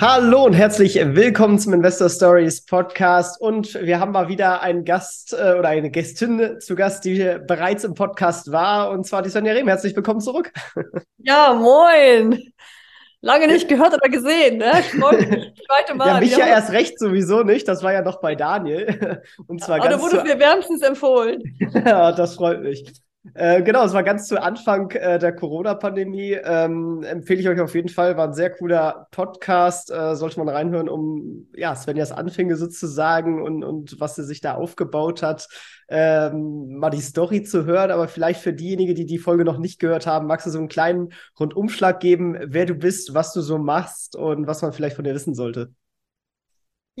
Hallo und herzlich willkommen zum Investor Stories Podcast. Und wir haben mal wieder einen Gast äh, oder eine Gästin zu Gast, die bereits im Podcast war, und zwar die Sonja Rehm. Herzlich willkommen zurück. Ja, moin. Lange nicht gehört oder gesehen, ne? Ich zweite Mal. Ja, mich ja erst recht sowieso nicht. Das war ja noch bei Daniel. Und zwar Aber ganz. Aber wurde mir wärmstens empfohlen. ja, das freut mich. Äh, genau, es war ganz zu Anfang äh, der Corona-Pandemie. Ähm, empfehle ich euch auf jeden Fall. War ein sehr cooler Podcast. Äh, sollte man reinhören, um ja, Svenjas Anfänge sozusagen und, und was sie sich da aufgebaut hat, ähm, mal die Story zu hören. Aber vielleicht für diejenigen, die die Folge noch nicht gehört haben, magst du so einen kleinen Rundumschlag geben, wer du bist, was du so machst und was man vielleicht von dir wissen sollte.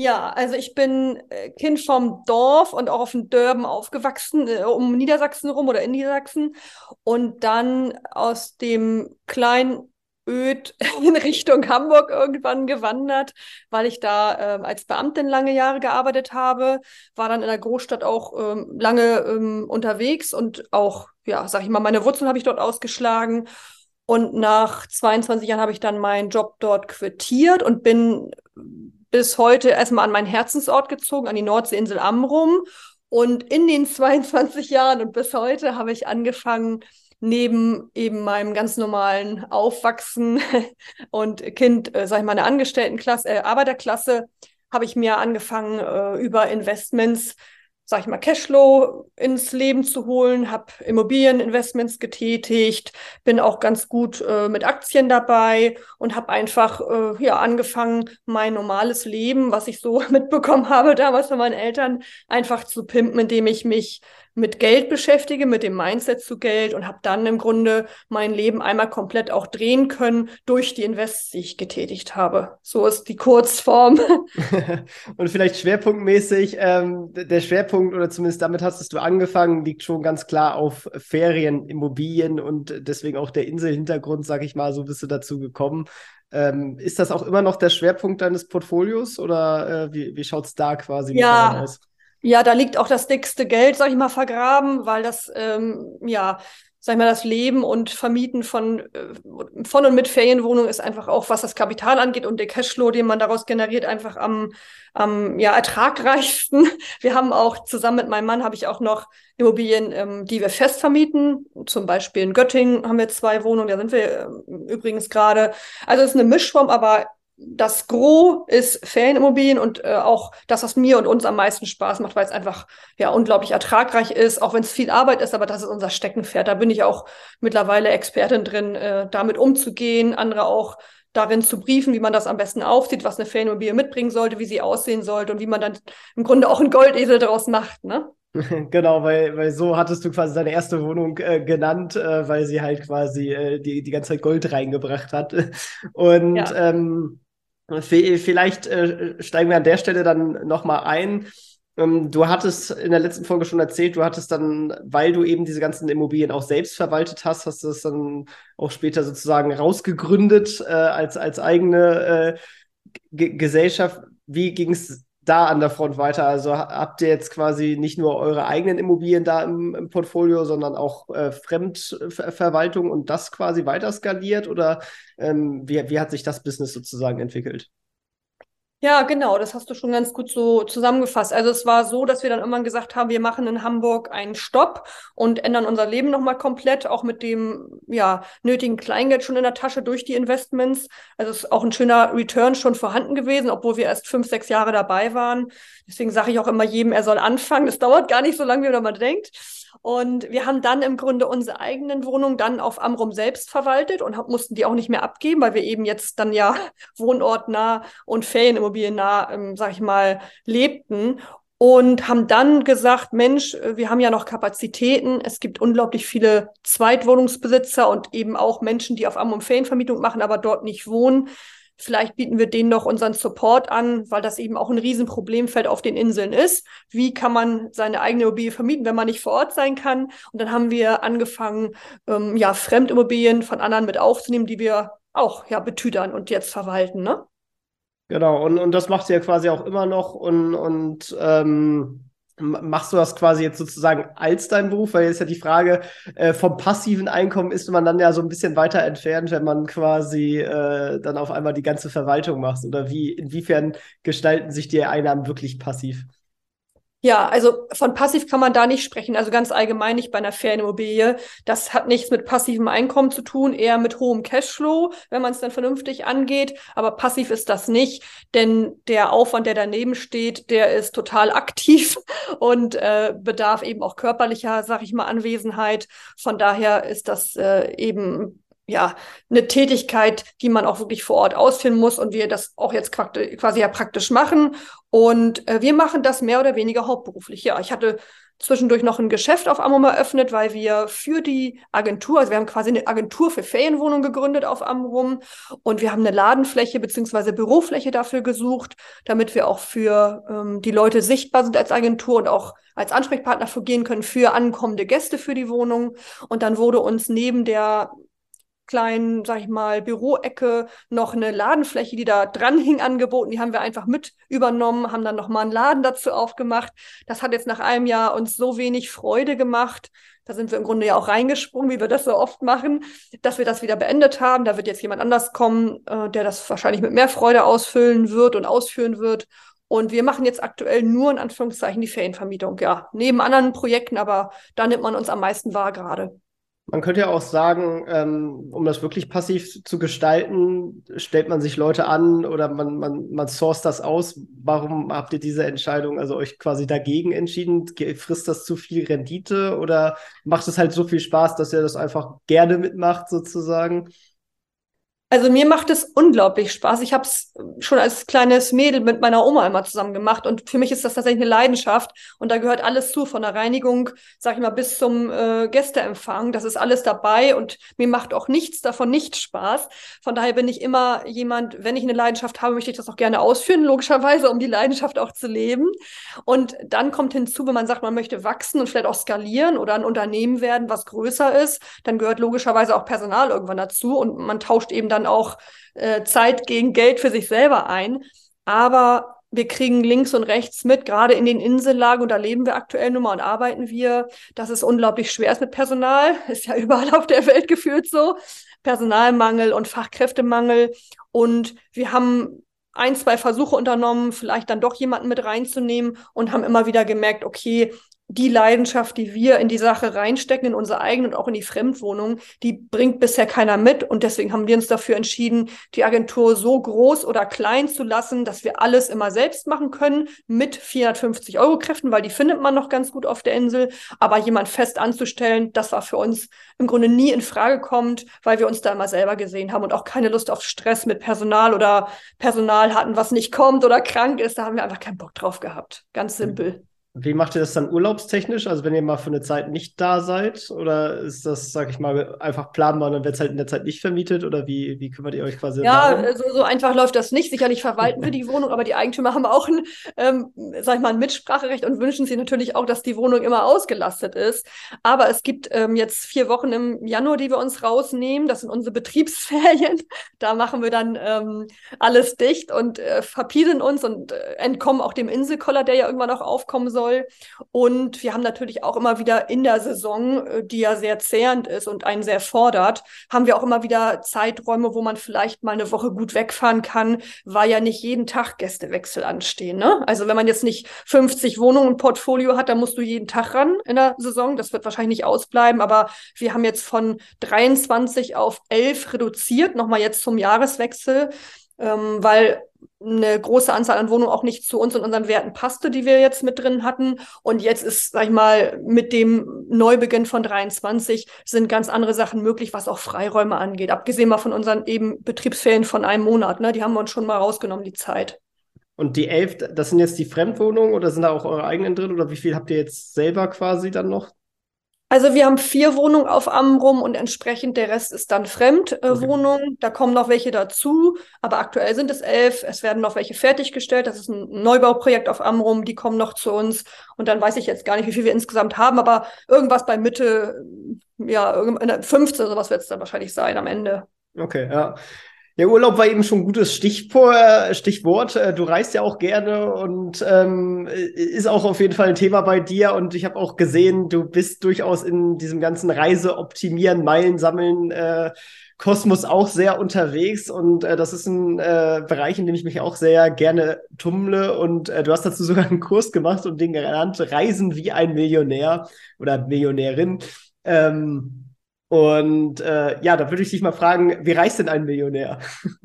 Ja, also ich bin äh, Kind vom Dorf und auch auf dem Dörben aufgewachsen, äh, um Niedersachsen rum oder in Niedersachsen. Und dann aus dem kleinen Öd in Richtung Hamburg irgendwann gewandert, weil ich da äh, als Beamtin lange Jahre gearbeitet habe, war dann in der Großstadt auch ähm, lange ähm, unterwegs und auch, ja, sag ich mal, meine Wurzeln habe ich dort ausgeschlagen. Und nach 22 Jahren habe ich dann meinen Job dort quittiert und bin bis heute erstmal an meinen Herzensort gezogen, an die Nordseeinsel Amrum. Und in den 22 Jahren und bis heute habe ich angefangen, neben eben meinem ganz normalen Aufwachsen und Kind, äh, sag ich mal, einer Angestelltenklasse, äh, Arbeiterklasse, habe ich mir angefangen, äh, über Investments sag ich mal, Cashflow ins Leben zu holen, habe Immobilieninvestments getätigt, bin auch ganz gut äh, mit Aktien dabei und habe einfach äh, ja angefangen, mein normales Leben, was ich so mitbekommen habe damals von meinen Eltern, einfach zu pimpen, indem ich mich mit Geld beschäftige, mit dem Mindset zu Geld und habe dann im Grunde mein Leben einmal komplett auch drehen können durch die Invests, die ich getätigt habe. So ist die Kurzform. und vielleicht schwerpunktmäßig, ähm, der Schwerpunkt oder zumindest damit hast du angefangen, liegt schon ganz klar auf Ferien, Immobilien und deswegen auch der Inselhintergrund, sag ich mal, so bist du dazu gekommen. Ähm, ist das auch immer noch der Schwerpunkt deines Portfolios oder äh, wie, wie schaut es da quasi ja, aus? Ja, da liegt auch das dickste Geld, sag ich mal, vergraben, weil das, ähm, ja, sag ich mal, das Leben und Vermieten von, äh, von und mit Ferienwohnungen ist einfach auch, was das Kapital angeht und der Cashflow, den man daraus generiert, einfach am, am ja, ertragreichsten. Wir haben auch zusammen mit meinem Mann habe ich auch noch Immobilien, ähm, die wir fest vermieten. Zum Beispiel in Göttingen haben wir zwei Wohnungen, da sind wir äh, übrigens gerade. Also es ist eine Mischform, aber das Gros ist Ferienimmobilien und äh, auch das, was mir und uns am meisten Spaß macht, weil es einfach ja unglaublich ertragreich ist, auch wenn es viel Arbeit ist, aber das ist unser Steckenpferd. Da bin ich auch mittlerweile Expertin drin, äh, damit umzugehen, andere auch darin zu briefen, wie man das am besten aufsieht, was eine Ferienimmobilie mitbringen sollte, wie sie aussehen sollte und wie man dann im Grunde auch einen Goldesel daraus macht, ne? Genau, weil, weil so hattest du quasi deine erste Wohnung äh, genannt, äh, weil sie halt quasi äh, die, die ganze Zeit Gold reingebracht hat. Und ja. ähm, Vielleicht äh, steigen wir an der Stelle dann nochmal ein. Ähm, du hattest in der letzten Folge schon erzählt, du hattest dann, weil du eben diese ganzen Immobilien auch selbst verwaltet hast, hast du es dann auch später sozusagen rausgegründet äh, als, als eigene äh, Gesellschaft. Wie ging es da an der Front weiter? Also habt ihr jetzt quasi nicht nur eure eigenen Immobilien da im, im Portfolio, sondern auch äh, Fremdverwaltung und das quasi weiter skaliert? Oder ähm, wie, wie hat sich das Business sozusagen entwickelt? Ja, genau, das hast du schon ganz gut so zusammengefasst. Also es war so, dass wir dann irgendwann gesagt haben, wir machen in Hamburg einen Stopp und ändern unser Leben nochmal komplett, auch mit dem ja, nötigen Kleingeld schon in der Tasche durch die Investments. Also es ist auch ein schöner Return schon vorhanden gewesen, obwohl wir erst fünf, sechs Jahre dabei waren. Deswegen sage ich auch immer jedem, er soll anfangen. Das dauert gar nicht so lange, wie man denkt. Und wir haben dann im Grunde unsere eigenen Wohnungen dann auf Amrum selbst verwaltet und mussten die auch nicht mehr abgeben, weil wir eben jetzt dann ja wohnortnah und ferienimmobiliennah, ähm, sag ich mal, lebten und haben dann gesagt, Mensch, wir haben ja noch Kapazitäten. Es gibt unglaublich viele Zweitwohnungsbesitzer und eben auch Menschen, die auf Amrum Ferienvermietung machen, aber dort nicht wohnen Vielleicht bieten wir denen noch unseren Support an, weil das eben auch ein Riesenproblemfeld auf den Inseln ist. Wie kann man seine eigene Immobilie vermieten, wenn man nicht vor Ort sein kann? Und dann haben wir angefangen, ähm, ja, Fremdimmobilien von anderen mit aufzunehmen, die wir auch ja betüdern und jetzt verwalten, ne? Genau, und, und das macht sie ja quasi auch immer noch und, und ähm, machst du das quasi jetzt sozusagen als dein Beruf? Weil jetzt ja die Frage, äh, vom passiven Einkommen ist man dann ja so ein bisschen weiter entfernt, wenn man quasi äh, dann auf einmal die ganze Verwaltung macht. Oder wie, inwiefern gestalten sich die Einnahmen wirklich passiv? Ja, also von passiv kann man da nicht sprechen, also ganz allgemein nicht bei einer Ferienimmobilie. Das hat nichts mit passivem Einkommen zu tun, eher mit hohem Cashflow, wenn man es dann vernünftig angeht. Aber passiv ist das nicht, denn der Aufwand, der daneben steht, der ist total aktiv und äh, bedarf eben auch körperlicher, sag ich mal, Anwesenheit. Von daher ist das äh, eben ja, eine Tätigkeit, die man auch wirklich vor Ort ausführen muss und wir das auch jetzt quasi ja praktisch machen. Und äh, wir machen das mehr oder weniger hauptberuflich. Ja, ich hatte zwischendurch noch ein Geschäft auf Amrum eröffnet, weil wir für die Agentur, also wir haben quasi eine Agentur für Ferienwohnungen gegründet auf Amrum und wir haben eine Ladenfläche beziehungsweise Bürofläche dafür gesucht, damit wir auch für ähm, die Leute sichtbar sind als Agentur und auch als Ansprechpartner fungieren können für ankommende Gäste für die Wohnung. Und dann wurde uns neben der kleinen, sag ich mal, Büroecke noch eine Ladenfläche, die da dran hing, angeboten. Die haben wir einfach mit übernommen, haben dann nochmal einen Laden dazu aufgemacht. Das hat jetzt nach einem Jahr uns so wenig Freude gemacht. Da sind wir im Grunde ja auch reingesprungen, wie wir das so oft machen, dass wir das wieder beendet haben. Da wird jetzt jemand anders kommen, äh, der das wahrscheinlich mit mehr Freude ausfüllen wird und ausführen wird. Und wir machen jetzt aktuell nur in Anführungszeichen die Ferienvermietung, ja, neben anderen Projekten, aber da nimmt man uns am meisten wahr gerade. Man könnte ja auch sagen, ähm, um das wirklich passiv zu gestalten, stellt man sich Leute an oder man, man, man source das aus. Warum habt ihr diese Entscheidung, also euch quasi dagegen entschieden? Frisst das zu viel Rendite oder macht es halt so viel Spaß, dass ihr das einfach gerne mitmacht, sozusagen? Also mir macht es unglaublich Spaß. Ich habe es schon als kleines Mädel mit meiner Oma immer zusammen gemacht und für mich ist das tatsächlich eine Leidenschaft und da gehört alles zu, von der Reinigung, sag ich mal, bis zum äh, Gästeempfang. Das ist alles dabei und mir macht auch nichts davon nicht Spaß. Von daher bin ich immer jemand, wenn ich eine Leidenschaft habe, möchte ich das auch gerne ausführen, logischerweise, um die Leidenschaft auch zu leben. Und dann kommt hinzu, wenn man sagt, man möchte wachsen und vielleicht auch skalieren oder ein Unternehmen werden, was größer ist, dann gehört logischerweise auch Personal irgendwann dazu und man tauscht eben dann dann auch äh, Zeit gegen Geld für sich selber ein. Aber wir kriegen links und rechts mit, gerade in den Insellagen, und da leben wir aktuell nun mal und arbeiten wir, dass es unglaublich schwer ist mit Personal. Ist ja überall auf der Welt gefühlt so. Personalmangel und Fachkräftemangel. Und wir haben ein, zwei Versuche unternommen, vielleicht dann doch jemanden mit reinzunehmen und haben immer wieder gemerkt, okay, die Leidenschaft, die wir in die Sache reinstecken, in unsere eigenen und auch in die Fremdwohnung, die bringt bisher keiner mit. Und deswegen haben wir uns dafür entschieden, die Agentur so groß oder klein zu lassen, dass wir alles immer selbst machen können mit 450 Euro Kräften, weil die findet man noch ganz gut auf der Insel. Aber jemand fest anzustellen, das war für uns im Grunde nie in Frage kommt, weil wir uns da immer selber gesehen haben und auch keine Lust auf Stress mit Personal oder Personal hatten, was nicht kommt oder krank ist. Da haben wir einfach keinen Bock drauf gehabt. Ganz simpel. Wie macht ihr das dann urlaubstechnisch? Also wenn ihr mal für eine Zeit nicht da seid? Oder ist das, sag ich mal, einfach planbar und dann wird es halt in der Zeit nicht vermietet? Oder wie, wie kümmert ihr euch quasi Ja, darum? so, so einfach läuft das nicht. Sicherlich verwalten wir die Wohnung, aber die Eigentümer haben auch ein, ähm, sag ich mal, ein Mitspracherecht und wünschen sich natürlich auch, dass die Wohnung immer ausgelastet ist. Aber es gibt ähm, jetzt vier Wochen im Januar, die wir uns rausnehmen. Das sind unsere Betriebsferien. Da machen wir dann ähm, alles dicht und äh, verpielen uns und äh, entkommen auch dem Inselkoller, der ja irgendwann auch aufkommen soll soll. Und wir haben natürlich auch immer wieder in der Saison, äh, die ja sehr zehrend ist und einen sehr fordert, haben wir auch immer wieder Zeiträume, wo man vielleicht mal eine Woche gut wegfahren kann, weil ja nicht jeden Tag Gästewechsel anstehen. Ne? Also wenn man jetzt nicht 50 Wohnungen im Portfolio hat, dann musst du jeden Tag ran in der Saison. Das wird wahrscheinlich nicht ausbleiben, aber wir haben jetzt von 23 auf 11 reduziert, nochmal jetzt zum Jahreswechsel, ähm, weil eine große Anzahl an Wohnungen auch nicht zu uns und unseren Werten passte, die wir jetzt mit drin hatten. Und jetzt ist, sag ich mal, mit dem Neubeginn von 23 sind ganz andere Sachen möglich, was auch Freiräume angeht. Abgesehen mal von unseren eben Betriebsferien von einem Monat, ne? Die haben wir uns schon mal rausgenommen, die Zeit. Und die elf, das sind jetzt die Fremdwohnungen oder sind da auch eure eigenen drin? Oder wie viel habt ihr jetzt selber quasi dann noch? Also wir haben vier Wohnungen auf Amrum und entsprechend der Rest ist dann Fremdwohnungen. Äh, okay. Da kommen noch welche dazu, aber aktuell sind es elf. Es werden noch welche fertiggestellt. Das ist ein Neubauprojekt auf Amrum, die kommen noch zu uns. Und dann weiß ich jetzt gar nicht, wie viel wir insgesamt haben, aber irgendwas bei Mitte, ja, 15 oder sowas wird es dann wahrscheinlich sein am Ende. Okay, ja. Ja, Urlaub war eben schon ein gutes Stichwort. Stichwort. Äh, du reist ja auch gerne und ähm, ist auch auf jeden Fall ein Thema bei dir. Und ich habe auch gesehen, du bist durchaus in diesem ganzen Reiseoptimieren, Meilen sammeln. Äh, Kosmos auch sehr unterwegs und äh, das ist ein äh, Bereich, in dem ich mich auch sehr gerne tummle und äh, du hast dazu sogar einen Kurs gemacht und den genannt Reisen wie ein Millionär oder Millionärin. Ähm, und äh, ja, da würde ich dich mal fragen, wie reist denn ein Millionär?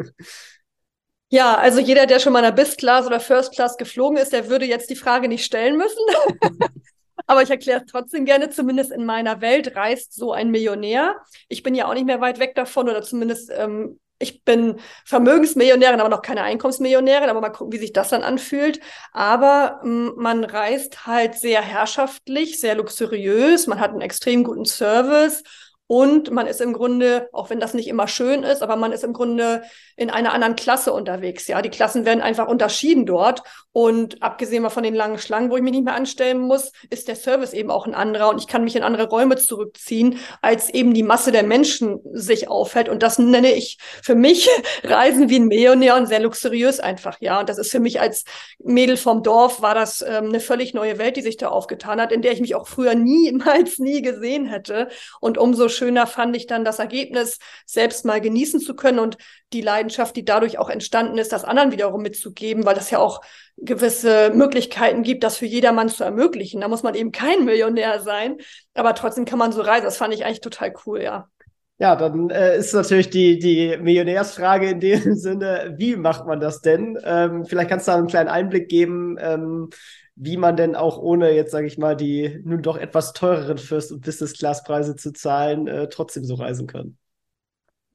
Ja, also jeder, der schon mal in einer Bis-Class oder First-Class geflogen ist, der würde jetzt die Frage nicht stellen müssen. Aber ich erkläre es trotzdem gerne, zumindest in meiner Welt reist so ein Millionär. Ich bin ja auch nicht mehr weit weg davon oder zumindest ähm, ich bin Vermögensmillionärin, aber noch keine Einkommensmillionärin, aber mal gucken, wie sich das dann anfühlt. Aber ähm, man reist halt sehr herrschaftlich, sehr luxuriös, man hat einen extrem guten Service und man ist im Grunde, auch wenn das nicht immer schön ist, aber man ist im Grunde in einer anderen Klasse unterwegs. Ja, die Klassen werden einfach unterschieden dort. Und abgesehen mal von den langen Schlangen, wo ich mich nicht mehr anstellen muss, ist der Service eben auch ein anderer und ich kann mich in andere Räume zurückziehen, als eben die Masse der Menschen sich aufhält. Und das nenne ich für mich Reisen wie ein Millionär und sehr luxuriös einfach. Ja, und das ist für mich als Mädel vom Dorf war das ähm, eine völlig neue Welt, die sich da aufgetan hat, in der ich mich auch früher niemals nie gesehen hätte. Und umso schöner fand ich dann das Ergebnis, selbst mal genießen zu können und die Leidenschaft, die dadurch auch entstanden ist, das anderen wiederum mitzugeben, weil das ja auch gewisse Möglichkeiten gibt, das für jedermann zu ermöglichen. Da muss man eben kein Millionär sein, aber trotzdem kann man so reisen. Das fand ich eigentlich total cool, ja. Ja, dann äh, ist natürlich die, die Millionärsfrage in dem Sinne, wie macht man das denn? Ähm, vielleicht kannst du da einen kleinen Einblick geben, ähm, wie man denn auch ohne jetzt, sage ich mal, die nun doch etwas teureren First- und Business-Class-Preise zu zahlen, äh, trotzdem so reisen kann.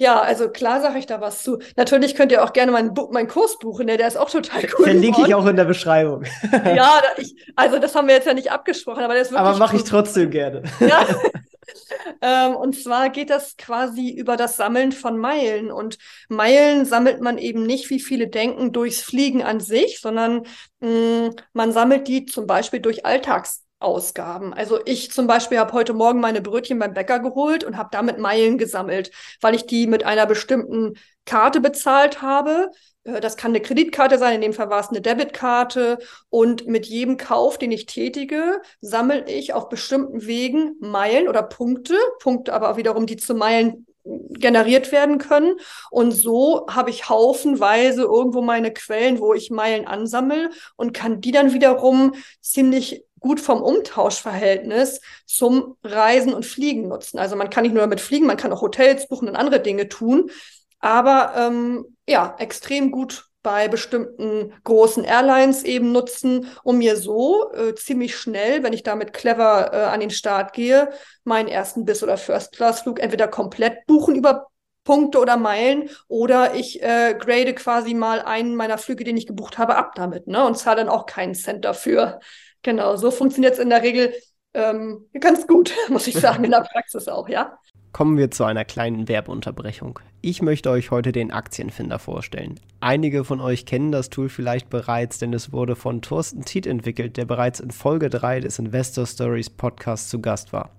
Ja, also klar sage ich da was zu. Natürlich könnt ihr auch gerne meinen, meinen Kurs buchen, der, der ist auch total cool. Verlinke geworden. ich auch in der Beschreibung. ja, ich, also das haben wir jetzt ja nicht abgesprochen, aber der ist wirklich. Aber mache ich trotzdem gerne. Ja. ähm, und zwar geht das quasi über das Sammeln von Meilen. Und Meilen sammelt man eben nicht, wie viele denken, durchs Fliegen an sich, sondern mh, mm, man sammelt die zum Beispiel durch Alltags Ausgaben. Also ich zum Beispiel habe heute Morgen meine Brötchen beim Bäcker geholt und habe damit Meilen gesammelt, weil ich die mit einer bestimmten Karte bezahlt habe. Äh, das kann eine Kreditkarte sein, in dem Fall war es eine Debitkarte. Und mit jedem Kauf, den ich tätige, sammle ich auf bestimmten Wegen Meilen oder Punkte, Punkte aber wiederum, die zu Meilen generiert werden können. Und so habe ich haufenweise irgendwo meine Quellen, wo ich Meilen ansammle und kann die dann wiederum ziemlich gut vom Umtauschverhältnis zum Reisen und Fliegen nutzen. Also man kann nicht nur damit fliegen, man kann auch Hotels buchen und andere Dinge tun, aber ähm, ja, extrem gut bei bestimmten großen Airlines eben nutzen, um mir so äh, ziemlich schnell, wenn ich damit clever äh, an den Start gehe, meinen ersten Bis- oder First-Class-Flug entweder komplett buchen über Punkte oder Meilen oder ich äh, grade quasi mal einen meiner Flüge, den ich gebucht habe, ab damit ne? und zahle dann auch keinen Cent dafür. Genau, so funktioniert es in der Regel ähm, ganz gut, muss ich sagen, in der Praxis auch, ja. Kommen wir zu einer kleinen Werbeunterbrechung. Ich möchte euch heute den Aktienfinder vorstellen. Einige von euch kennen das Tool vielleicht bereits, denn es wurde von Thorsten Tiet entwickelt, der bereits in Folge 3 des Investor Stories Podcasts zu Gast war.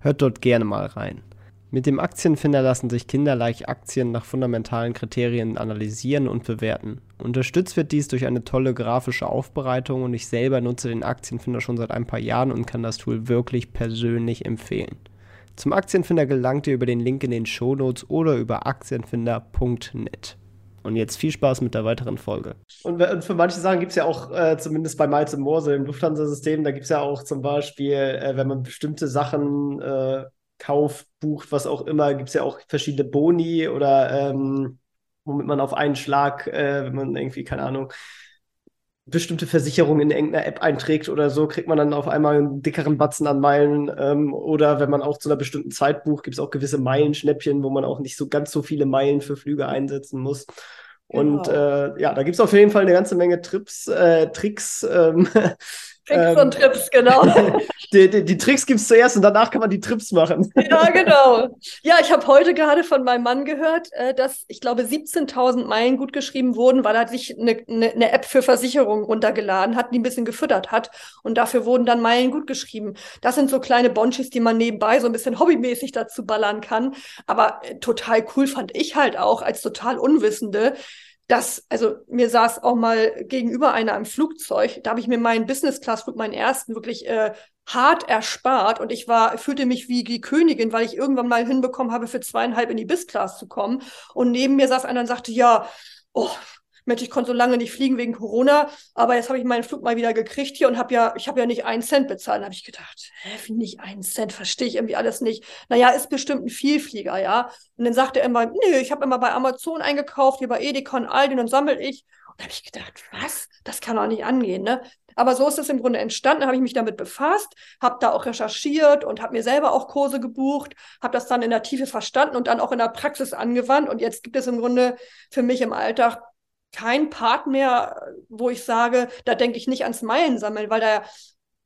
Hört dort gerne mal rein. Mit dem Aktienfinder lassen sich kinderleicht Aktien nach fundamentalen Kriterien analysieren und bewerten. Unterstützt wird dies durch eine tolle grafische Aufbereitung und ich selber nutze den Aktienfinder schon seit ein paar Jahren und kann das Tool wirklich persönlich empfehlen. Zum Aktienfinder gelangt ihr über den Link in den Shownotes oder über aktienfinder.net. Und jetzt viel Spaß mit der weiteren Folge. Und, für manche Sachen gibt es ja auch, äh, zumindest bei Miles Morse im Lufthansa-System, da gibt es ja auch zum Beispiel, äh, wenn man bestimmte Sachen äh, kauft, bucht, was auch immer, gibt es ja auch verschiedene Boni oder ähm, womit man auf einen Schlag, äh, wenn man irgendwie, keine Ahnung, bestimmte Versicherungen in irgendeiner App einträgt oder so, kriegt man dann auf einmal einen dickeren Batzen an Meilen. Ähm, oder wenn man auch zu einer bestimmten Zeit bucht, gibt es auch gewisse Meilenschnäppchen, wo man auch nicht so ganz so viele Meilen für Flüge einsetzen muss. Und genau. äh, ja, da gibt es auf jeden Fall eine ganze Menge Trips, äh, Tricks, ähm, Tricks ähm, und Trips, genau. die, die, die, Tricks gibt es zuerst und danach kann man die Trips machen. ja, genau. Ja, ich habe heute gerade von meinem Mann gehört, äh, dass ich glaube 17.000 Meilen gut geschrieben wurden, weil er sich eine, eine, eine App für Versicherungen runtergeladen hat, die ein bisschen gefüttert hat und dafür wurden dann Meilen gut geschrieben. Das sind so kleine Bonchis, die man nebenbei so ein bisschen hobbymäßig dazu ballern kann. Aber äh, total cool fand ich halt auch als total Unwissende, das, also mir saß auch mal gegenüber einer im Flugzeug, da habe ich mir meinen Business-Class-Flug, meinen ersten, wirklich äh, hart erspart und ich war, fühlte mich wie die Königin, weil ich irgendwann mal hinbekommen habe, für zweieinhalb in die Biz-Class zu kommen. Und neben mir saß einer und sagte, ja, oh, Mensch, ich konnte so lange nicht fliegen wegen Corona, aber jetzt habe ich meinen Flug mal wieder gekriegt hier und habe ja, ich habe ja nicht einen Cent bezahlt. Habe ich gedacht, hä, wie nicht einen Cent? Verstehe ich irgendwie alles nicht. Naja, ist bestimmt ein Vielflieger, ja. Und dann sagte er immer, nö, ich habe immer bei Amazon eingekauft, hier bei Edeka und Aldi und dann sammle ich. Und habe ich gedacht, was? Das kann doch nicht angehen, ne? Aber so ist es im Grunde entstanden. Habe ich mich damit befasst, habe da auch recherchiert und habe mir selber auch Kurse gebucht, habe das dann in der Tiefe verstanden und dann auch in der Praxis angewandt. Und jetzt gibt es im Grunde für mich im Alltag kein Part mehr, wo ich sage, da denke ich nicht ans Meilensammeln, weil da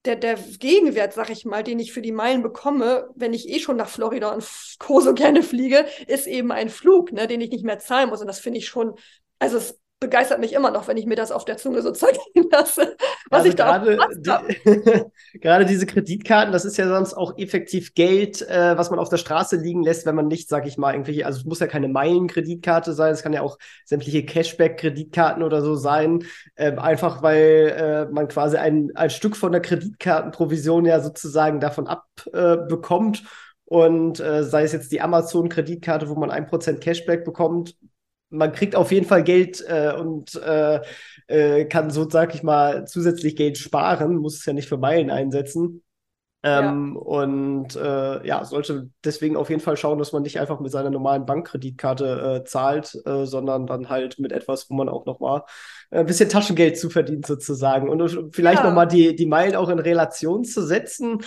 der, der Gegenwert, sag ich mal, den ich für die Meilen bekomme, wenn ich eh schon nach Florida und Co. so gerne fliege, ist eben ein Flug, ne, den ich nicht mehr zahlen muss. Und das finde ich schon, also es begeistert mich immer noch, wenn ich mir das auf der Zunge so zeigen lasse, was also ich da gerade, die, gerade diese Kreditkarten, das ist ja sonst auch effektiv Geld, äh, was man auf der Straße liegen lässt, wenn man nicht, sag ich mal, irgendwelche, also es muss ja keine Meilenkreditkarte sein, es kann ja auch sämtliche Cashback-Kreditkarten oder so sein, äh, einfach weil äh, man quasi ein, ein Stück von der Kreditkartenprovision ja sozusagen davon abbekommt. und äh, sei es jetzt die Amazon-Kreditkarte, wo man ein Prozent Cashback bekommt, man kriegt auf jeden Fall Geld äh, und äh, äh, kann so, sag ich mal, zusätzlich Geld sparen, muss es ja nicht für Meilen einsetzen. Ähm, ja. Und äh, ja, sollte deswegen auf jeden Fall schauen, dass man nicht einfach mit seiner normalen Bankkreditkarte äh, zahlt, äh, sondern dann halt mit etwas, wo man auch noch mal ein bisschen Taschengeld zu verdient sozusagen. Und vielleicht ja. noch mal die, die Meilen auch in Relation zu setzen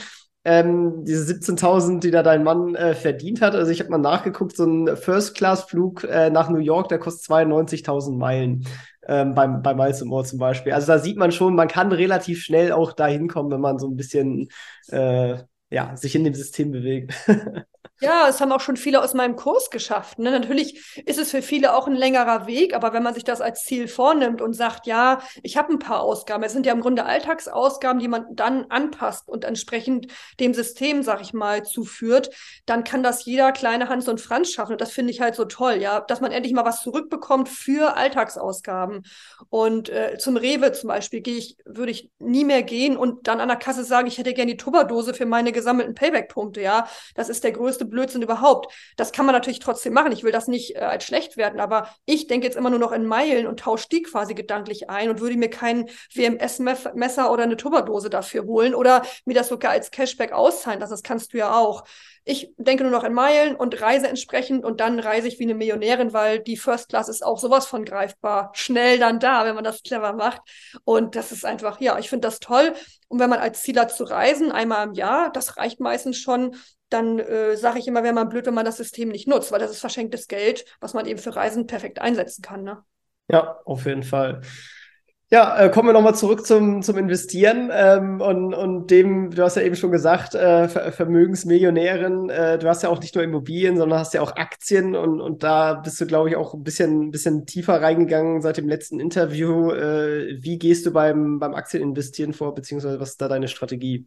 ähm, diese 17.000, die da dein Mann äh, verdient hat. Also ich habe mal nachgeguckt, so ein First-Class-Flug äh, nach New York, der kostet 92.000 Meilen ähm, beim, bei Miles More zum Beispiel. Also da sieht man schon, man kann relativ schnell auch dahin kommen, wenn man so ein bisschen äh, ja, sich in dem System bewegt. Ja, es haben auch schon viele aus meinem Kurs geschafft. Ne? Natürlich ist es für viele auch ein längerer Weg, aber wenn man sich das als Ziel vornimmt und sagt, ja, ich habe ein paar Ausgaben, es sind ja im Grunde Alltagsausgaben, die man dann anpasst und entsprechend dem System, sag ich mal, zuführt, dann kann das jeder kleine Hans und Franz schaffen. Und das finde ich halt so toll, ja, dass man endlich mal was zurückbekommt für Alltagsausgaben. Und äh, zum Rewe zum Beispiel gehe ich, würde ich nie mehr gehen und dann an der Kasse sagen, ich hätte gerne die Tupperdose für meine gesammelten Payback-Punkte, ja. Das ist der größte Blödsinn überhaupt. Das kann man natürlich trotzdem machen. Ich will das nicht äh, als schlecht werden, aber ich denke jetzt immer nur noch in Meilen und tausche die quasi gedanklich ein und würde mir kein WMS-Messer oder eine Tupperdose dafür holen oder mir das sogar als Cashback auszahlen lassen. Das kannst du ja auch. Ich denke nur noch in Meilen und reise entsprechend und dann reise ich wie eine Millionärin, weil die First Class ist auch sowas von greifbar. Schnell dann da, wenn man das clever macht. Und das ist einfach, ja, ich finde das toll. Und wenn man als Ziel hat zu reisen, einmal im Jahr, das reicht meistens schon, dann äh, sage ich immer, wäre man blöd, wenn man das System nicht nutzt, weil das ist verschenktes Geld, was man eben für Reisen perfekt einsetzen kann. Ne? Ja, auf jeden Fall. Ja, äh, kommen wir nochmal zurück zum, zum Investieren ähm, und, und dem, du hast ja eben schon gesagt, äh, Ver Vermögensmillionärin, äh, du hast ja auch nicht nur Immobilien, sondern hast ja auch Aktien und, und da bist du, glaube ich, auch ein bisschen, bisschen tiefer reingegangen seit dem letzten Interview. Äh, wie gehst du beim, beim Aktieninvestieren vor, beziehungsweise was ist da deine Strategie?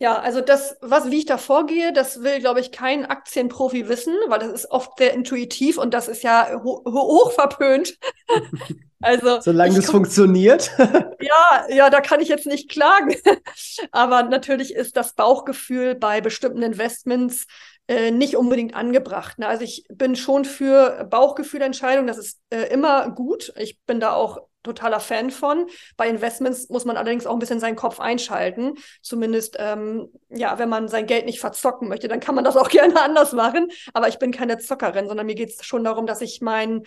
Ja, also das, was, wie ich da vorgehe, das will, glaube ich, kein Aktienprofi wissen, weil das ist oft sehr intuitiv und das ist ja ho hoch verpönt. also, Solange es funktioniert. ja, ja, da kann ich jetzt nicht klagen. Aber natürlich ist das Bauchgefühl bei bestimmten Investments äh, nicht unbedingt angebracht. Ne? Also ich bin schon für Bauchgefühlentscheidungen, das ist äh, immer gut. Ich bin da auch totaler Fan von. Bei Investments muss man allerdings auch ein bisschen seinen Kopf einschalten. Zumindest, ähm, ja, wenn man sein Geld nicht verzocken möchte, dann kann man das auch gerne anders machen. Aber ich bin keine Zockerin, sondern mir geht es schon darum, dass ich mein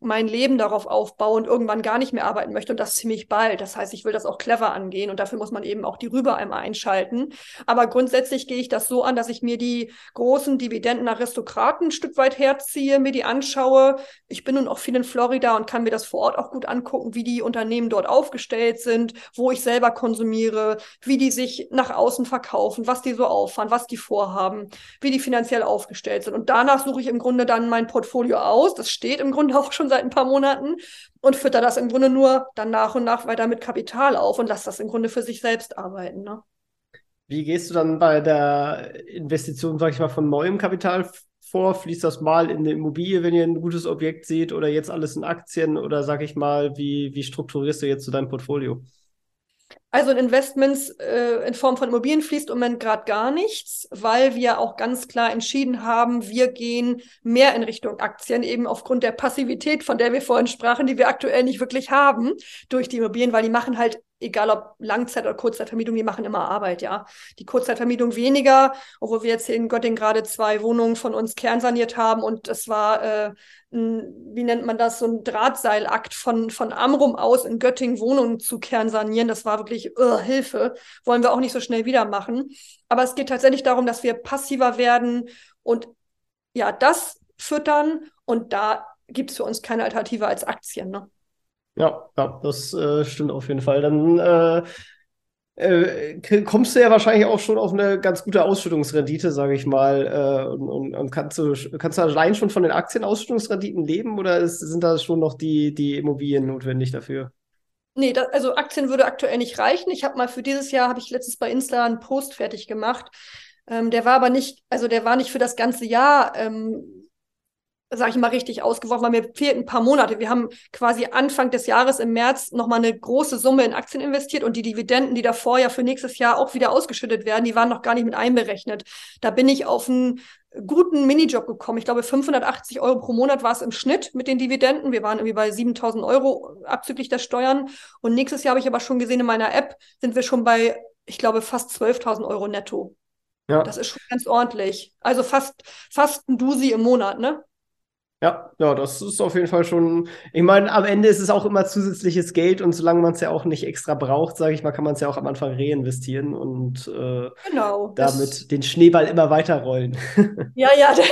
mein Leben darauf aufbaue und irgendwann gar nicht mehr arbeiten möchte und das ziemlich bald. Das heißt, ich will das auch clever angehen und dafür muss man eben auch die Rüber einmal einschalten. Aber grundsätzlich gehe ich das so an, dass ich mir die großen Dividendenaristokraten ein Stück weit herziehe, mir die anschaue. Ich bin nun auch viel in Florida und kann mir das vor Ort auch gut angucken, wie die Unternehmen dort aufgestellt sind, wo ich selber konsumiere, wie die sich nach außen verkaufen, was die so auffahren, was die vorhaben, wie die finanziell aufgestellt sind. Und danach suche ich im Grunde dann mein Portfolio aus. Das steht im Grunde auch schon seit ein paar Monaten und fütter das im Grunde nur dann nach und nach weiter mit Kapital auf und lass das im Grunde für sich selbst arbeiten. Ne? Wie gehst du dann bei der Investition, sag ich mal, von neuem Kapital vor? Fließt das mal in eine Immobilie, wenn ihr ein gutes Objekt seht, oder jetzt alles in Aktien? Oder sag ich mal, wie, wie strukturierst du jetzt so dein Portfolio? Also in Investments äh, in Form von Immobilien fließt im Moment gerade gar nichts, weil wir auch ganz klar entschieden haben, wir gehen mehr in Richtung Aktien, eben aufgrund der Passivität, von der wir vorhin sprachen, die wir aktuell nicht wirklich haben durch die Immobilien, weil die machen halt egal ob Langzeit- oder Kurzzeitvermietung, die machen immer Arbeit, ja. Die Kurzzeitvermietung weniger, obwohl wir jetzt hier in Göttingen gerade zwei Wohnungen von uns kernsaniert haben und es war, äh, ein, wie nennt man das, so ein Drahtseilakt von, von Amrum aus in Göttingen Wohnungen zu kernsanieren. Das war wirklich uh, Hilfe. Wollen wir auch nicht so schnell wieder machen. Aber es geht tatsächlich darum, dass wir passiver werden und ja, das füttern und da gibt es für uns keine Alternative als Aktien, ne? Ja, ja, das äh, stimmt auf jeden Fall. Dann äh, äh, kommst du ja wahrscheinlich auch schon auf eine ganz gute Ausschüttungsrendite, sage ich mal. Äh, und, und, und, kannst, du, kannst du allein schon von den Aktienausschüttungsrenditen leben oder ist, sind da schon noch die, die Immobilien notwendig dafür? Nee, da, also Aktien würde aktuell nicht reichen. Ich habe mal für dieses Jahr, habe ich letztens bei Insta einen Post fertig gemacht. Ähm, der war aber nicht, also der war nicht für das ganze Jahr ähm, sage ich mal, richtig ausgeworfen, weil mir fehlten ein paar Monate. Wir haben quasi Anfang des Jahres im März nochmal eine große Summe in Aktien investiert und die Dividenden, die davor ja für nächstes Jahr auch wieder ausgeschüttet werden, die waren noch gar nicht mit einberechnet. Da bin ich auf einen guten Minijob gekommen. Ich glaube, 580 Euro pro Monat war es im Schnitt mit den Dividenden. Wir waren irgendwie bei 7000 Euro abzüglich der Steuern. Und nächstes Jahr habe ich aber schon gesehen in meiner App, sind wir schon bei, ich glaube, fast 12.000 Euro netto. Ja. Das ist schon ganz ordentlich. Also fast, fast ein Dusi im Monat, ne? Ja, ja, das ist auf jeden Fall schon. Ich meine, am Ende ist es auch immer zusätzliches Geld und solange man es ja auch nicht extra braucht, sage ich mal, kann man es ja auch am Anfang reinvestieren und äh, genau, damit den Schneeball immer weiter rollen. Ja, ja, der,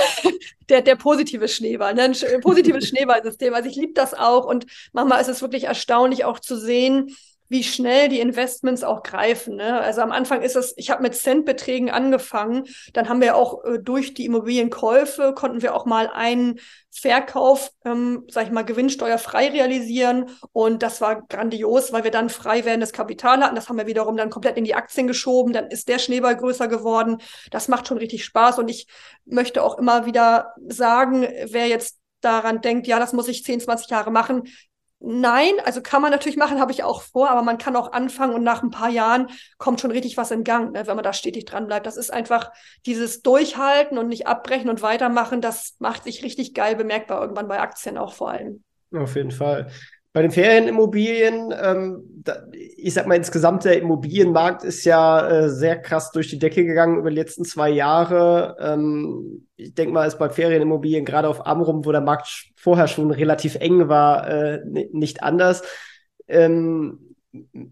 der, der positive Schneeball, ne? ein positives Schneeballsystem. Also ich liebe das auch und manchmal ist es wirklich erstaunlich auch zu sehen, wie schnell die Investments auch greifen. Ne? Also am Anfang ist es, ich habe mit Centbeträgen angefangen, dann haben wir auch äh, durch die Immobilienkäufe konnten wir auch mal einen Verkauf, ähm, sag ich mal, gewinnsteuerfrei realisieren und das war grandios, weil wir dann frei werdendes Kapital hatten. Das haben wir wiederum dann komplett in die Aktien geschoben, dann ist der Schneeball größer geworden. Das macht schon richtig Spaß und ich möchte auch immer wieder sagen, wer jetzt daran denkt, ja, das muss ich 10, 20 Jahre machen, Nein, also kann man natürlich machen, habe ich auch vor, aber man kann auch anfangen und nach ein paar Jahren kommt schon richtig was in Gang, ne, wenn man da stetig dran bleibt. Das ist einfach dieses Durchhalten und nicht abbrechen und weitermachen, das macht sich richtig geil bemerkbar irgendwann bei Aktien auch vor allem. Auf jeden Fall. Bei den Ferienimmobilien, ähm, da, ich sag mal, insgesamt der Immobilienmarkt ist ja äh, sehr krass durch die Decke gegangen über die letzten zwei Jahre. Ähm, ich denke mal, ist bei Ferienimmobilien gerade auf Amrum, wo der Markt vorher schon relativ eng war, äh, nicht anders. Ähm,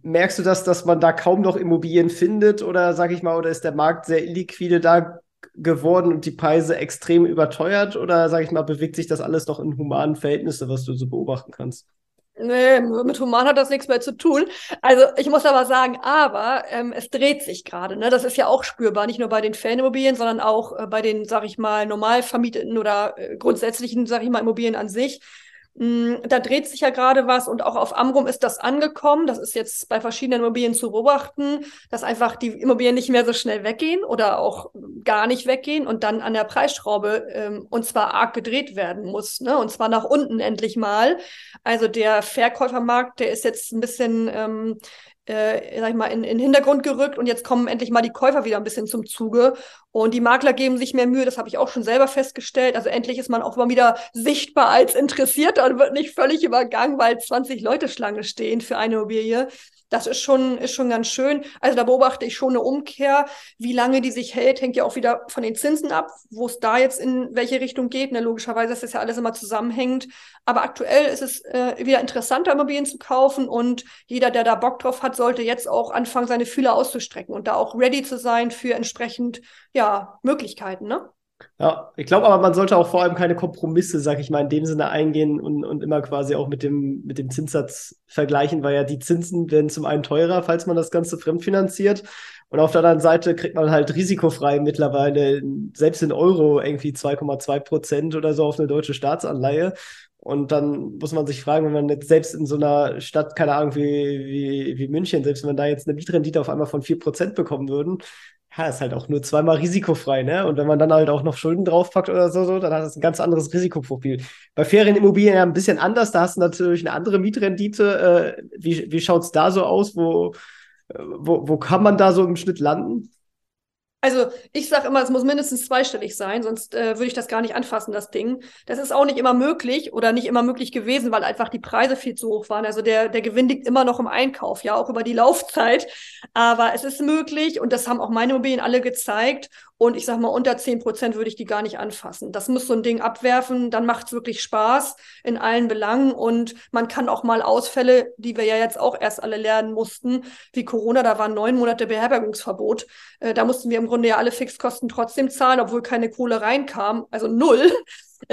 merkst du das, dass man da kaum noch Immobilien findet oder sag ich mal, oder ist der Markt sehr illiquide da geworden und die Preise extrem überteuert oder sag ich mal, bewegt sich das alles noch in humanen Verhältnissen, was du so beobachten kannst? Nee, mit Human hat das nichts mehr zu tun. Also ich muss aber sagen, aber ähm, es dreht sich gerade. Ne? Das ist ja auch spürbar, nicht nur bei den Fanimmobilien, sondern auch äh, bei den, sag ich mal, normal vermieteten oder äh, grundsätzlichen, sag ich mal, Immobilien an sich. Mm, da dreht sich ja gerade was und auch auf Amrum ist das angekommen. Das ist jetzt bei verschiedenen Immobilien zu beobachten, dass einfach die Immobilien nicht mehr so schnell weggehen oder auch gar nicht weggehen und dann an der Preisschraube ähm, und zwar arg gedreht werden muss. Ne? Und zwar nach unten endlich mal. Also der Verkäufermarkt, der ist jetzt ein bisschen ähm, äh, sag ich mal, in, in den Hintergrund gerückt und jetzt kommen endlich mal die Käufer wieder ein bisschen zum Zuge. Und die Makler geben sich mehr Mühe, das habe ich auch schon selber festgestellt. Also endlich ist man auch mal wieder sichtbar als Interessierter und wird nicht völlig übergangen, weil 20 Leute Schlange stehen für eine Immobilie. Das ist schon, ist schon ganz schön. Also da beobachte ich schon eine Umkehr. Wie lange die sich hält, hängt ja auch wieder von den Zinsen ab, wo es da jetzt in welche Richtung geht. Ne, logischerweise ist das ja alles immer zusammenhängend. Aber aktuell ist es äh, wieder interessanter, Immobilien zu kaufen und jeder, der da Bock drauf hat, sollte jetzt auch anfangen, seine Fühler auszustrecken und da auch ready zu sein für entsprechend, ja, Möglichkeiten, ne? Ja, ich glaube aber, man sollte auch vor allem keine Kompromisse, sag ich mal, in dem Sinne eingehen und, und immer quasi auch mit dem, mit dem Zinssatz vergleichen, weil ja die Zinsen werden zum einen teurer, falls man das Ganze fremdfinanziert. Und auf der anderen Seite kriegt man halt risikofrei mittlerweile selbst in Euro irgendwie 2,2 Prozent oder so auf eine deutsche Staatsanleihe. Und dann muss man sich fragen, wenn man jetzt selbst in so einer Stadt, keine Ahnung, wie, wie, wie München, selbst wenn man da jetzt eine Mietrendite auf einmal von 4% bekommen würden, ja, ist halt auch nur zweimal risikofrei, ne? Und wenn man dann halt auch noch Schulden draufpackt oder so, so dann hat das ein ganz anderes Risikoprofil. Bei Ferienimmobilien ja ein bisschen anders, da hast du natürlich eine andere Mietrendite. Äh, wie wie schaut's da so aus? Wo, äh, wo, wo kann man da so im Schnitt landen? Also ich sage immer, es muss mindestens zweistellig sein, sonst äh, würde ich das gar nicht anfassen, das Ding. Das ist auch nicht immer möglich oder nicht immer möglich gewesen, weil einfach die Preise viel zu hoch waren. Also der, der Gewinn liegt immer noch im Einkauf, ja, auch über die Laufzeit. Aber es ist möglich und das haben auch meine Immobilien alle gezeigt. Und ich sag mal, unter 10 Prozent würde ich die gar nicht anfassen. Das muss so ein Ding abwerfen, dann macht es wirklich Spaß in allen Belangen. Und man kann auch mal Ausfälle, die wir ja jetzt auch erst alle lernen mussten, wie Corona, da waren neun Monate Beherbergungsverbot. Äh, da mussten wir im Grunde ja alle Fixkosten trotzdem zahlen, obwohl keine Kohle reinkam, also null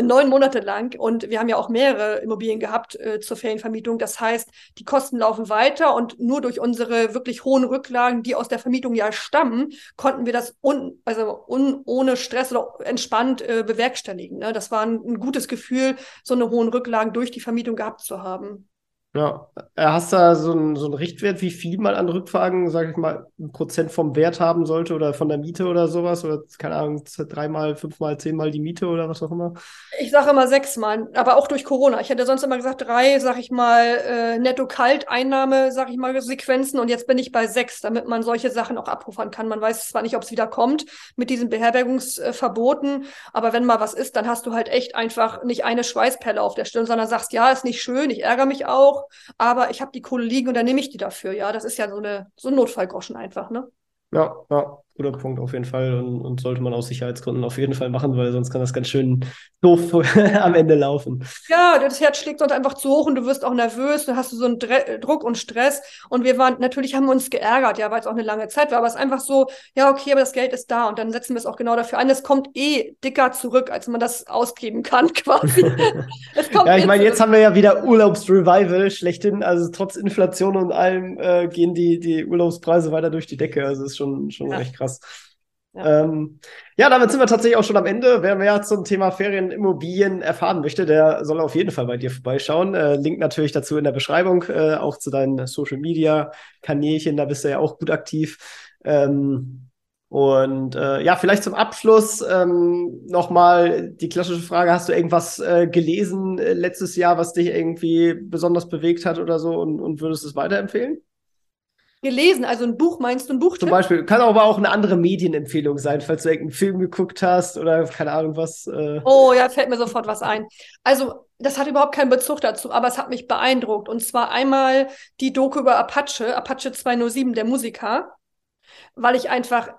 neun Monate lang. Und wir haben ja auch mehrere Immobilien gehabt äh, zur Ferienvermietung. Das heißt, die Kosten laufen weiter und nur durch unsere wirklich hohen Rücklagen, die aus der Vermietung ja stammen, konnten wir das un, also un, ohne Stress oder entspannt äh, bewerkstelligen. Ne? Das war ein, ein gutes Gefühl, so eine hohen Rücklagen durch die Vermietung gehabt zu haben. Ja, äh, hast du da so einen so Richtwert, wie viel man an Rückfragen, sage ich mal, ein Prozent vom Wert haben sollte oder von der Miete oder sowas? Oder keine Ahnung, dreimal, fünfmal, zehnmal die Miete oder was auch immer? Ich sage immer sechsmal, aber auch durch Corona. Ich hätte sonst immer gesagt, drei, sag ich mal, äh, netto-kalt-Einnahme, sag ich mal, Sequenzen und jetzt bin ich bei sechs, damit man solche Sachen auch abrufen kann. Man weiß zwar nicht, ob es wieder kommt mit diesen Beherbergungsverboten, aber wenn mal was ist, dann hast du halt echt einfach nicht eine Schweißperle auf der Stirn, sondern sagst, ja, ist nicht schön, ich ärgere mich auch aber ich habe die Kohle liegen und dann nehme ich die dafür. Ja, das ist ja so, eine, so ein Notfallgroschen einfach, ne? Ja, ja guter Punkt auf jeden Fall und, und, sollte man aus Sicherheitsgründen auf jeden Fall machen, weil sonst kann das ganz schön doof am Ende laufen. Ja, das Herz schlägt sonst einfach zu hoch und du wirst auch nervös, dann hast du so einen Dre Druck und Stress und wir waren, natürlich haben wir uns geärgert, ja, weil es auch eine lange Zeit war, aber es ist einfach so, ja, okay, aber das Geld ist da und dann setzen wir es auch genau dafür ein. Es kommt eh dicker zurück, als man das ausgeben kann, quasi. ja, ich meine, jetzt haben wir ja wieder Urlaubsrevival schlechthin, also trotz Inflation und allem äh, gehen die, die Urlaubspreise weiter durch die Decke, also ist schon, schon ja. echt krass krass. Ja. Ähm, ja, damit sind wir tatsächlich auch schon am Ende. Wer mehr zum Thema Ferienimmobilien erfahren möchte, der soll auf jeden Fall bei dir vorbeischauen. Äh, Link natürlich dazu in der Beschreibung, äh, auch zu deinen Social Media Kanälchen, da bist du ja auch gut aktiv. Ähm, und äh, ja, vielleicht zum Abschluss ähm, nochmal die klassische Frage: Hast du irgendwas äh, gelesen äh, letztes Jahr, was dich irgendwie besonders bewegt hat oder so und, und würdest es weiterempfehlen? Gelesen? Also ein Buch, meinst du ein Buch? Zum Beispiel. Kann aber auch eine andere Medienempfehlung sein, falls du irgendeinen Film geguckt hast oder keine Ahnung was. Äh. Oh, ja, fällt mir sofort was ein. Also, das hat überhaupt keinen Bezug dazu, aber es hat mich beeindruckt. Und zwar einmal die Doku über Apache, Apache 207, der Musiker, weil ich einfach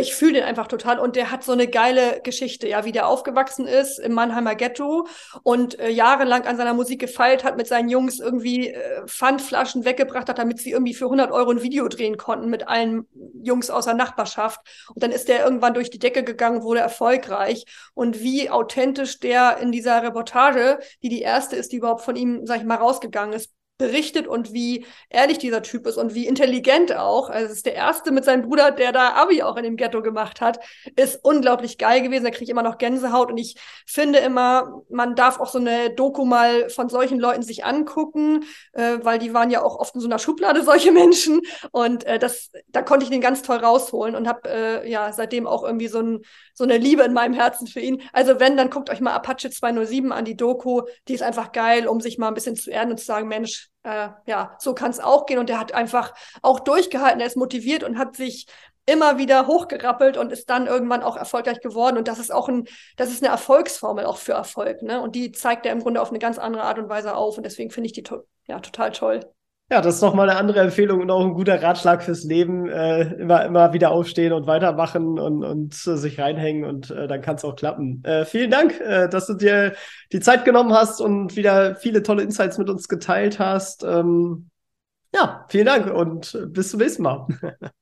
ich fühle den einfach total und der hat so eine geile Geschichte, ja, wie der aufgewachsen ist im Mannheimer Ghetto und äh, jahrelang an seiner Musik gefeilt hat, mit seinen Jungs irgendwie äh, Pfandflaschen weggebracht hat, damit sie irgendwie für 100 Euro ein Video drehen konnten mit allen Jungs aus der Nachbarschaft. Und dann ist der irgendwann durch die Decke gegangen, wurde erfolgreich. Und wie authentisch der in dieser Reportage, die die erste ist, die überhaupt von ihm, sag ich mal, rausgegangen ist, berichtet und wie ehrlich dieser Typ ist und wie intelligent auch. Also es ist der erste mit seinem Bruder, der da Abi auch in dem Ghetto gemacht hat, ist unglaublich geil gewesen. Da kriege ich immer noch Gänsehaut und ich finde immer, man darf auch so eine Doku mal von solchen Leuten sich angucken, äh, weil die waren ja auch oft in so einer Schublade solche Menschen und äh, das, da konnte ich den ganz toll rausholen und habe äh, ja seitdem auch irgendwie so, ein, so eine Liebe in meinem Herzen für ihn. Also wenn, dann guckt euch mal Apache 207 an die Doku, die ist einfach geil, um sich mal ein bisschen zu erden und zu sagen, Mensch, äh, ja, so kann es auch gehen. Und der hat einfach auch durchgehalten, er ist motiviert und hat sich immer wieder hochgerappelt und ist dann irgendwann auch erfolgreich geworden. Und das ist auch ein, das ist eine Erfolgsformel auch für Erfolg. Ne? Und die zeigt er im Grunde auf eine ganz andere Art und Weise auf. Und deswegen finde ich die to ja, total toll. Ja, das ist doch mal eine andere Empfehlung und auch ein guter Ratschlag fürs Leben. Äh, immer, immer wieder aufstehen und weitermachen und, und äh, sich reinhängen und äh, dann kann es auch klappen. Äh, vielen Dank, äh, dass du dir die Zeit genommen hast und wieder viele tolle Insights mit uns geteilt hast. Ähm, ja, vielen Dank und bis zum nächsten Mal.